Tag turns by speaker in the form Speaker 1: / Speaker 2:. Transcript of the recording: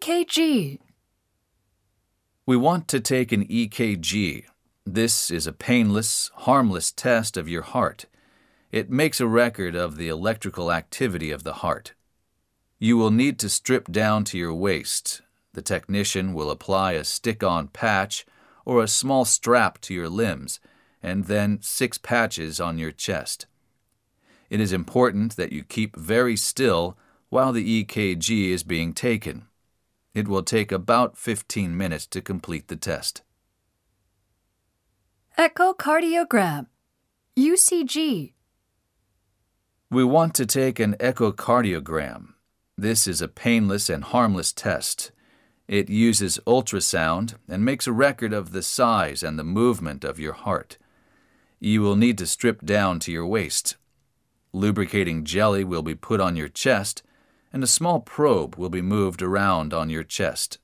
Speaker 1: EKG.
Speaker 2: We want to take an EKG. This is a painless, harmless test of your heart. It makes a record of the electrical activity of the heart. You will need to strip down to your waist. The technician will apply a stick on patch or a small strap to your limbs, and then six patches on your chest. It is important that you keep very still while the EKG is being taken. It will take about 15 minutes to complete the test.
Speaker 1: Echocardiogram. UCG.
Speaker 2: We want to take an echocardiogram. This is a painless and harmless test. It uses ultrasound and makes a record of the size and the movement of your heart. You will need to strip down to your waist. Lubricating jelly will be put on your chest, and a small probe will be moved around on your chest.